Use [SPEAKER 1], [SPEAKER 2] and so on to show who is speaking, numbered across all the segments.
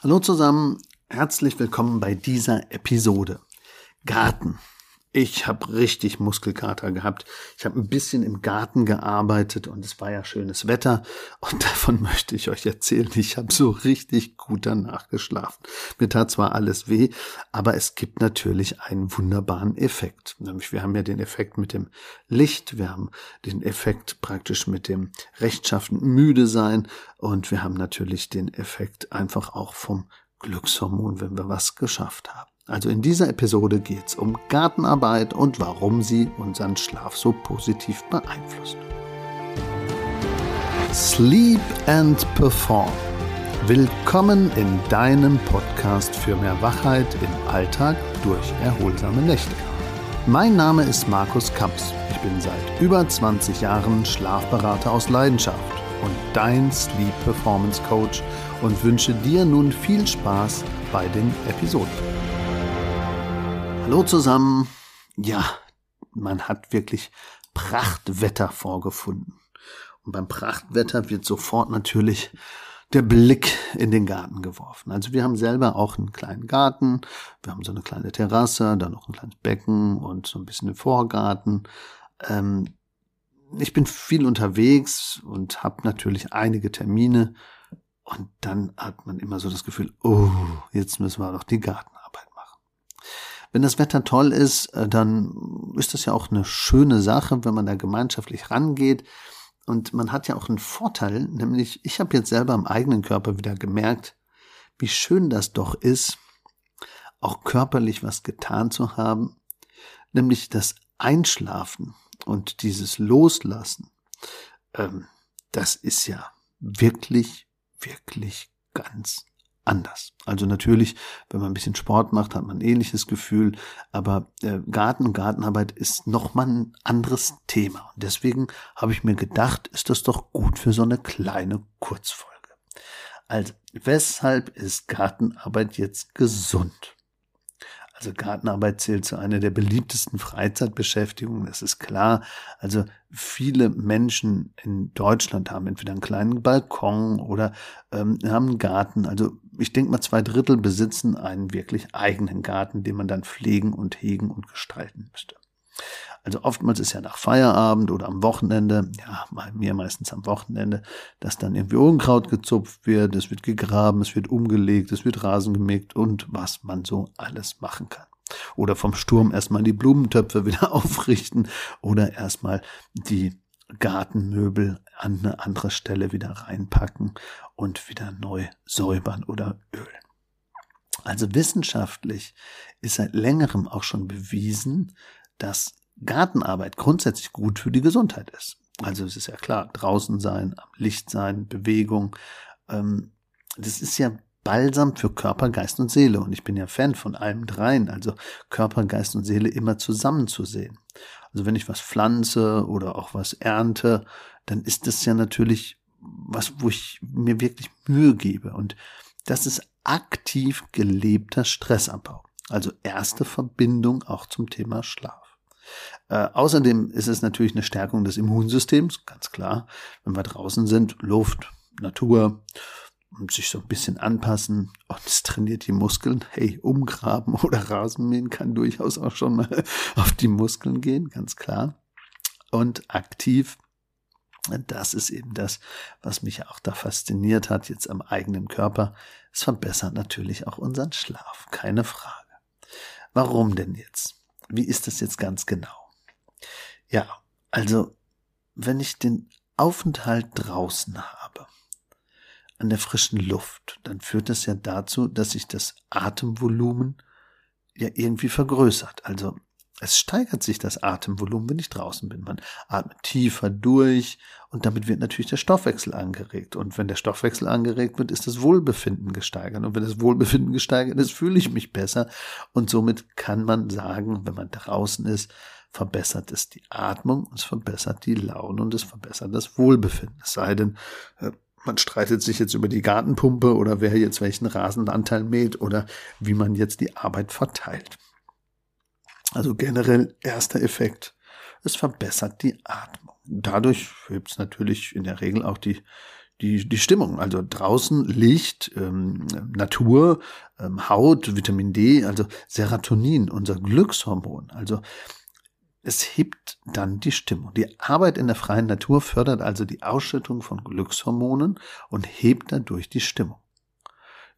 [SPEAKER 1] Hallo zusammen, herzlich willkommen bei dieser Episode. Garten. Ich habe richtig Muskelkater gehabt. Ich habe ein bisschen im Garten gearbeitet und es war ja schönes Wetter. Und davon möchte ich euch erzählen. Ich habe so richtig gut danach geschlafen. Mir tat zwar alles weh, aber es gibt natürlich einen wunderbaren Effekt. Nämlich wir haben ja den Effekt mit dem Licht, wir haben den Effekt praktisch mit dem rechtschaffend müde sein und wir haben natürlich den Effekt einfach auch vom Glückshormon, wenn wir was geschafft haben. Also in dieser Episode geht es um Gartenarbeit und warum sie unseren Schlaf so positiv beeinflusst. Sleep and Perform. Willkommen in deinem Podcast für mehr Wachheit im Alltag durch erholsame Nächte. Mein Name ist Markus Kamps. Ich bin seit über 20 Jahren Schlafberater aus Leidenschaft und dein Sleep Performance Coach und wünsche dir nun viel Spaß bei den Episoden. Hallo zusammen. Ja, man hat wirklich Prachtwetter vorgefunden. Und beim Prachtwetter wird sofort natürlich der Blick in den Garten geworfen. Also wir haben selber auch einen kleinen Garten, wir haben so eine kleine Terrasse, dann noch ein kleines Becken und so ein bisschen einen Vorgarten. Ähm, ich bin viel unterwegs und habe natürlich einige Termine und dann hat man immer so das Gefühl, oh, jetzt müssen wir doch die Garten wenn das Wetter toll ist, äh, dann ist das ja auch eine schöne Sache, wenn man da gemeinschaftlich rangeht. Und man hat ja auch einen Vorteil, nämlich ich habe jetzt selber am eigenen Körper wieder gemerkt, wie schön das doch ist, auch körperlich was getan zu haben, nämlich das Einschlafen und dieses Loslassen. Ähm, das ist ja wirklich, wirklich ganz anders. Also natürlich, wenn man ein bisschen Sport macht, hat man ein ähnliches Gefühl, aber äh, Garten und Gartenarbeit ist nochmal ein anderes Thema. Und deswegen habe ich mir gedacht, ist das doch gut für so eine kleine Kurzfolge. Also, weshalb ist Gartenarbeit jetzt gesund? Also Gartenarbeit zählt zu einer der beliebtesten Freizeitbeschäftigungen, das ist klar. Also viele Menschen in Deutschland haben entweder einen kleinen Balkon oder ähm, haben einen Garten. Also ich denke mal, zwei Drittel besitzen einen wirklich eigenen Garten, den man dann pflegen und hegen und gestalten müsste. Also oftmals ist ja nach Feierabend oder am Wochenende, ja, bei mir meistens am Wochenende, dass dann irgendwie Unkraut gezupft wird, es wird gegraben, es wird umgelegt, es wird Rasen gemäht und was man so alles machen kann. Oder vom Sturm erstmal die Blumentöpfe wieder aufrichten oder erstmal die Gartenmöbel an eine andere Stelle wieder reinpacken und wieder neu säubern oder ölen. Also wissenschaftlich ist seit längerem auch schon bewiesen, dass Gartenarbeit grundsätzlich gut für die Gesundheit ist. Also es ist ja klar, draußen sein, am Licht sein, Bewegung. Ähm, das ist ja Balsam für Körper, Geist und Seele. Und ich bin ja Fan von allem dreien, also Körper, Geist und Seele immer zusammenzusehen. Also wenn ich was pflanze oder auch was ernte, dann ist das ja natürlich was, wo ich mir wirklich Mühe gebe. Und das ist aktiv gelebter Stressabbau. Also erste Verbindung auch zum Thema Schlaf. Äh, außerdem ist es natürlich eine Stärkung des Immunsystems, ganz klar. Wenn wir draußen sind, Luft, Natur und sich so ein bisschen anpassen und es trainiert die Muskeln. Hey, umgraben oder Rasenmähen kann durchaus auch schon mal auf die Muskeln gehen, ganz klar. Und aktiv das ist eben das, was mich auch da fasziniert hat, jetzt am eigenen Körper. Es verbessert natürlich auch unseren Schlaf, keine Frage. Warum denn jetzt? Wie ist das jetzt ganz genau? Ja, also, wenn ich den Aufenthalt draußen habe, an der frischen Luft, dann führt das ja dazu, dass sich das Atemvolumen ja irgendwie vergrößert. Also es steigert sich das Atemvolumen, wenn ich draußen bin. Man atmet tiefer durch und damit wird natürlich der Stoffwechsel angeregt. Und wenn der Stoffwechsel angeregt wird, ist das Wohlbefinden gesteigert. Und wenn das Wohlbefinden gesteigert ist, fühle ich mich besser. Und somit kann man sagen, wenn man draußen ist, verbessert es die Atmung, es verbessert die Laune und es verbessert das Wohlbefinden. Es sei denn, äh, man streitet sich jetzt über die Gartenpumpe oder wer jetzt welchen Rasenanteil mäht oder wie man jetzt die Arbeit verteilt. Also generell erster Effekt, es verbessert die Atmung. Dadurch hebt es natürlich in der Regel auch die, die, die Stimmung. Also draußen Licht, ähm, Natur, ähm, Haut, Vitamin D, also Serotonin, unser Glückshormon. Also es hebt dann die Stimmung. Die Arbeit in der freien Natur fördert also die Ausschüttung von Glückshormonen und hebt dadurch die Stimmung.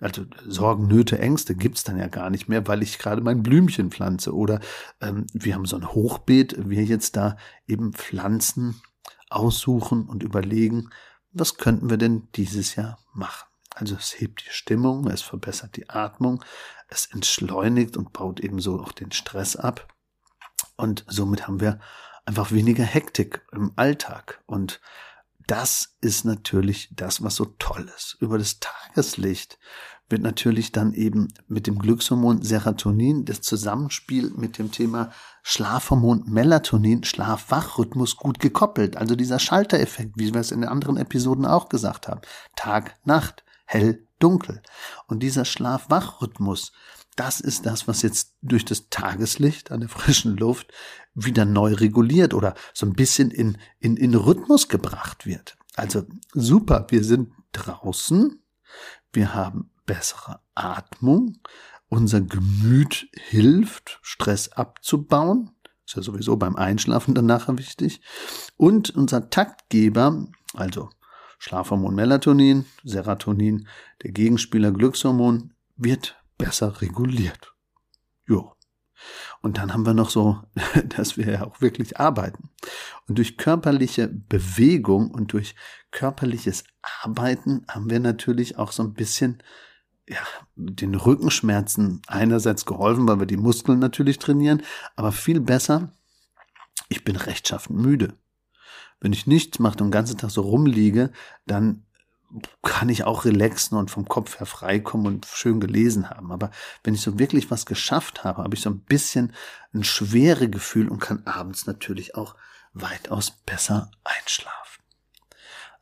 [SPEAKER 1] Also Sorgen, Nöte, Ängste gibt's dann ja gar nicht mehr, weil ich gerade mein Blümchen pflanze. Oder ähm, wir haben so ein Hochbeet, wir jetzt da eben Pflanzen aussuchen und überlegen, was könnten wir denn dieses Jahr machen. Also es hebt die Stimmung, es verbessert die Atmung, es entschleunigt und baut ebenso auch den Stress ab. Und somit haben wir einfach weniger Hektik im Alltag. Und das ist natürlich das, was so toll ist. Über das Tageslicht wird natürlich dann eben mit dem Glückshormon Serotonin das Zusammenspiel mit dem Thema Schlafhormon Melatonin, Schlaf-Wach-Rhythmus gut gekoppelt. Also dieser Schaltereffekt, wie wir es in den anderen Episoden auch gesagt haben. Tag, Nacht, hell, dunkel. Und dieser Schlaf-Wach-Rhythmus, das ist das, was jetzt durch das Tageslicht an der frischen Luft wieder neu reguliert oder so ein bisschen in, in, in Rhythmus gebracht wird. Also super, wir sind draußen, wir haben bessere Atmung, unser Gemüt hilft, Stress abzubauen, ist ja sowieso beim Einschlafen dann nachher wichtig, und unser Taktgeber, also Schlafhormon Melatonin, Serotonin, der Gegenspieler Glückshormon, wird besser reguliert. Jo. Und dann haben wir noch so, dass wir ja auch wirklich arbeiten. Und durch körperliche Bewegung und durch körperliches Arbeiten haben wir natürlich auch so ein bisschen ja, den Rückenschmerzen einerseits geholfen, weil wir die Muskeln natürlich trainieren, aber viel besser, ich bin rechtschaffend müde. Wenn ich nichts mache und den ganzen Tag so rumliege, dann kann ich auch relaxen und vom Kopf her freikommen und schön gelesen haben. Aber wenn ich so wirklich was geschafft habe, habe ich so ein bisschen ein schwere Gefühl und kann abends natürlich auch weitaus besser einschlafen.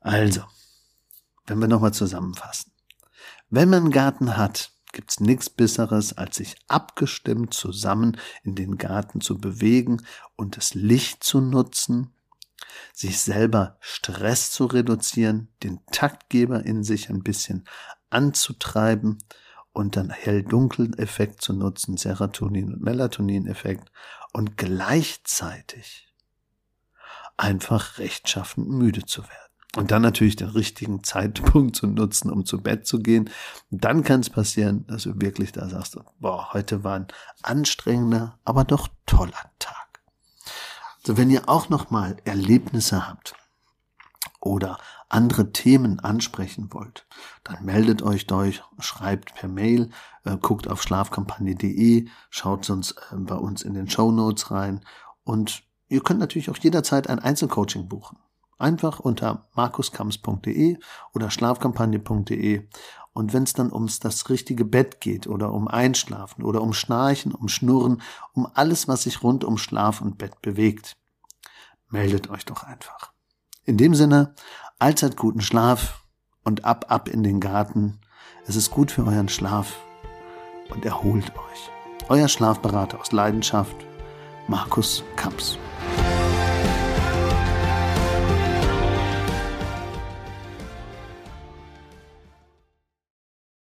[SPEAKER 1] Also, wenn wir nochmal zusammenfassen. Wenn man einen Garten hat, gibt's nichts Besseres, als sich abgestimmt zusammen in den Garten zu bewegen und das Licht zu nutzen, sich selber Stress zu reduzieren, den Taktgeber in sich ein bisschen anzutreiben und dann Hell-Dunkel-Effekt zu nutzen, Serotonin- und Melatonin-Effekt und gleichzeitig einfach rechtschaffend müde zu werden. Und dann natürlich den richtigen Zeitpunkt zu nutzen, um zu Bett zu gehen. dann kann es passieren, dass du wirklich da sagst, boah, heute war ein anstrengender, aber doch toller Tag. So, wenn ihr auch nochmal Erlebnisse habt oder andere Themen ansprechen wollt, dann meldet euch durch, schreibt per Mail, äh, guckt auf schlafkampagne.de, schaut sonst äh, bei uns in den Show Notes rein und ihr könnt natürlich auch jederzeit ein Einzelcoaching buchen. Einfach unter markuskams.de oder schlafkampagne.de. Und wenn es dann ums das richtige Bett geht oder um Einschlafen oder um Schnarchen, um Schnurren, um alles, was sich rund um Schlaf und Bett bewegt, meldet euch doch einfach. In dem Sinne, allzeit guten Schlaf und ab, ab in den Garten. Es ist gut für euren Schlaf und erholt euch. Euer Schlafberater aus Leidenschaft, Markus Kamps.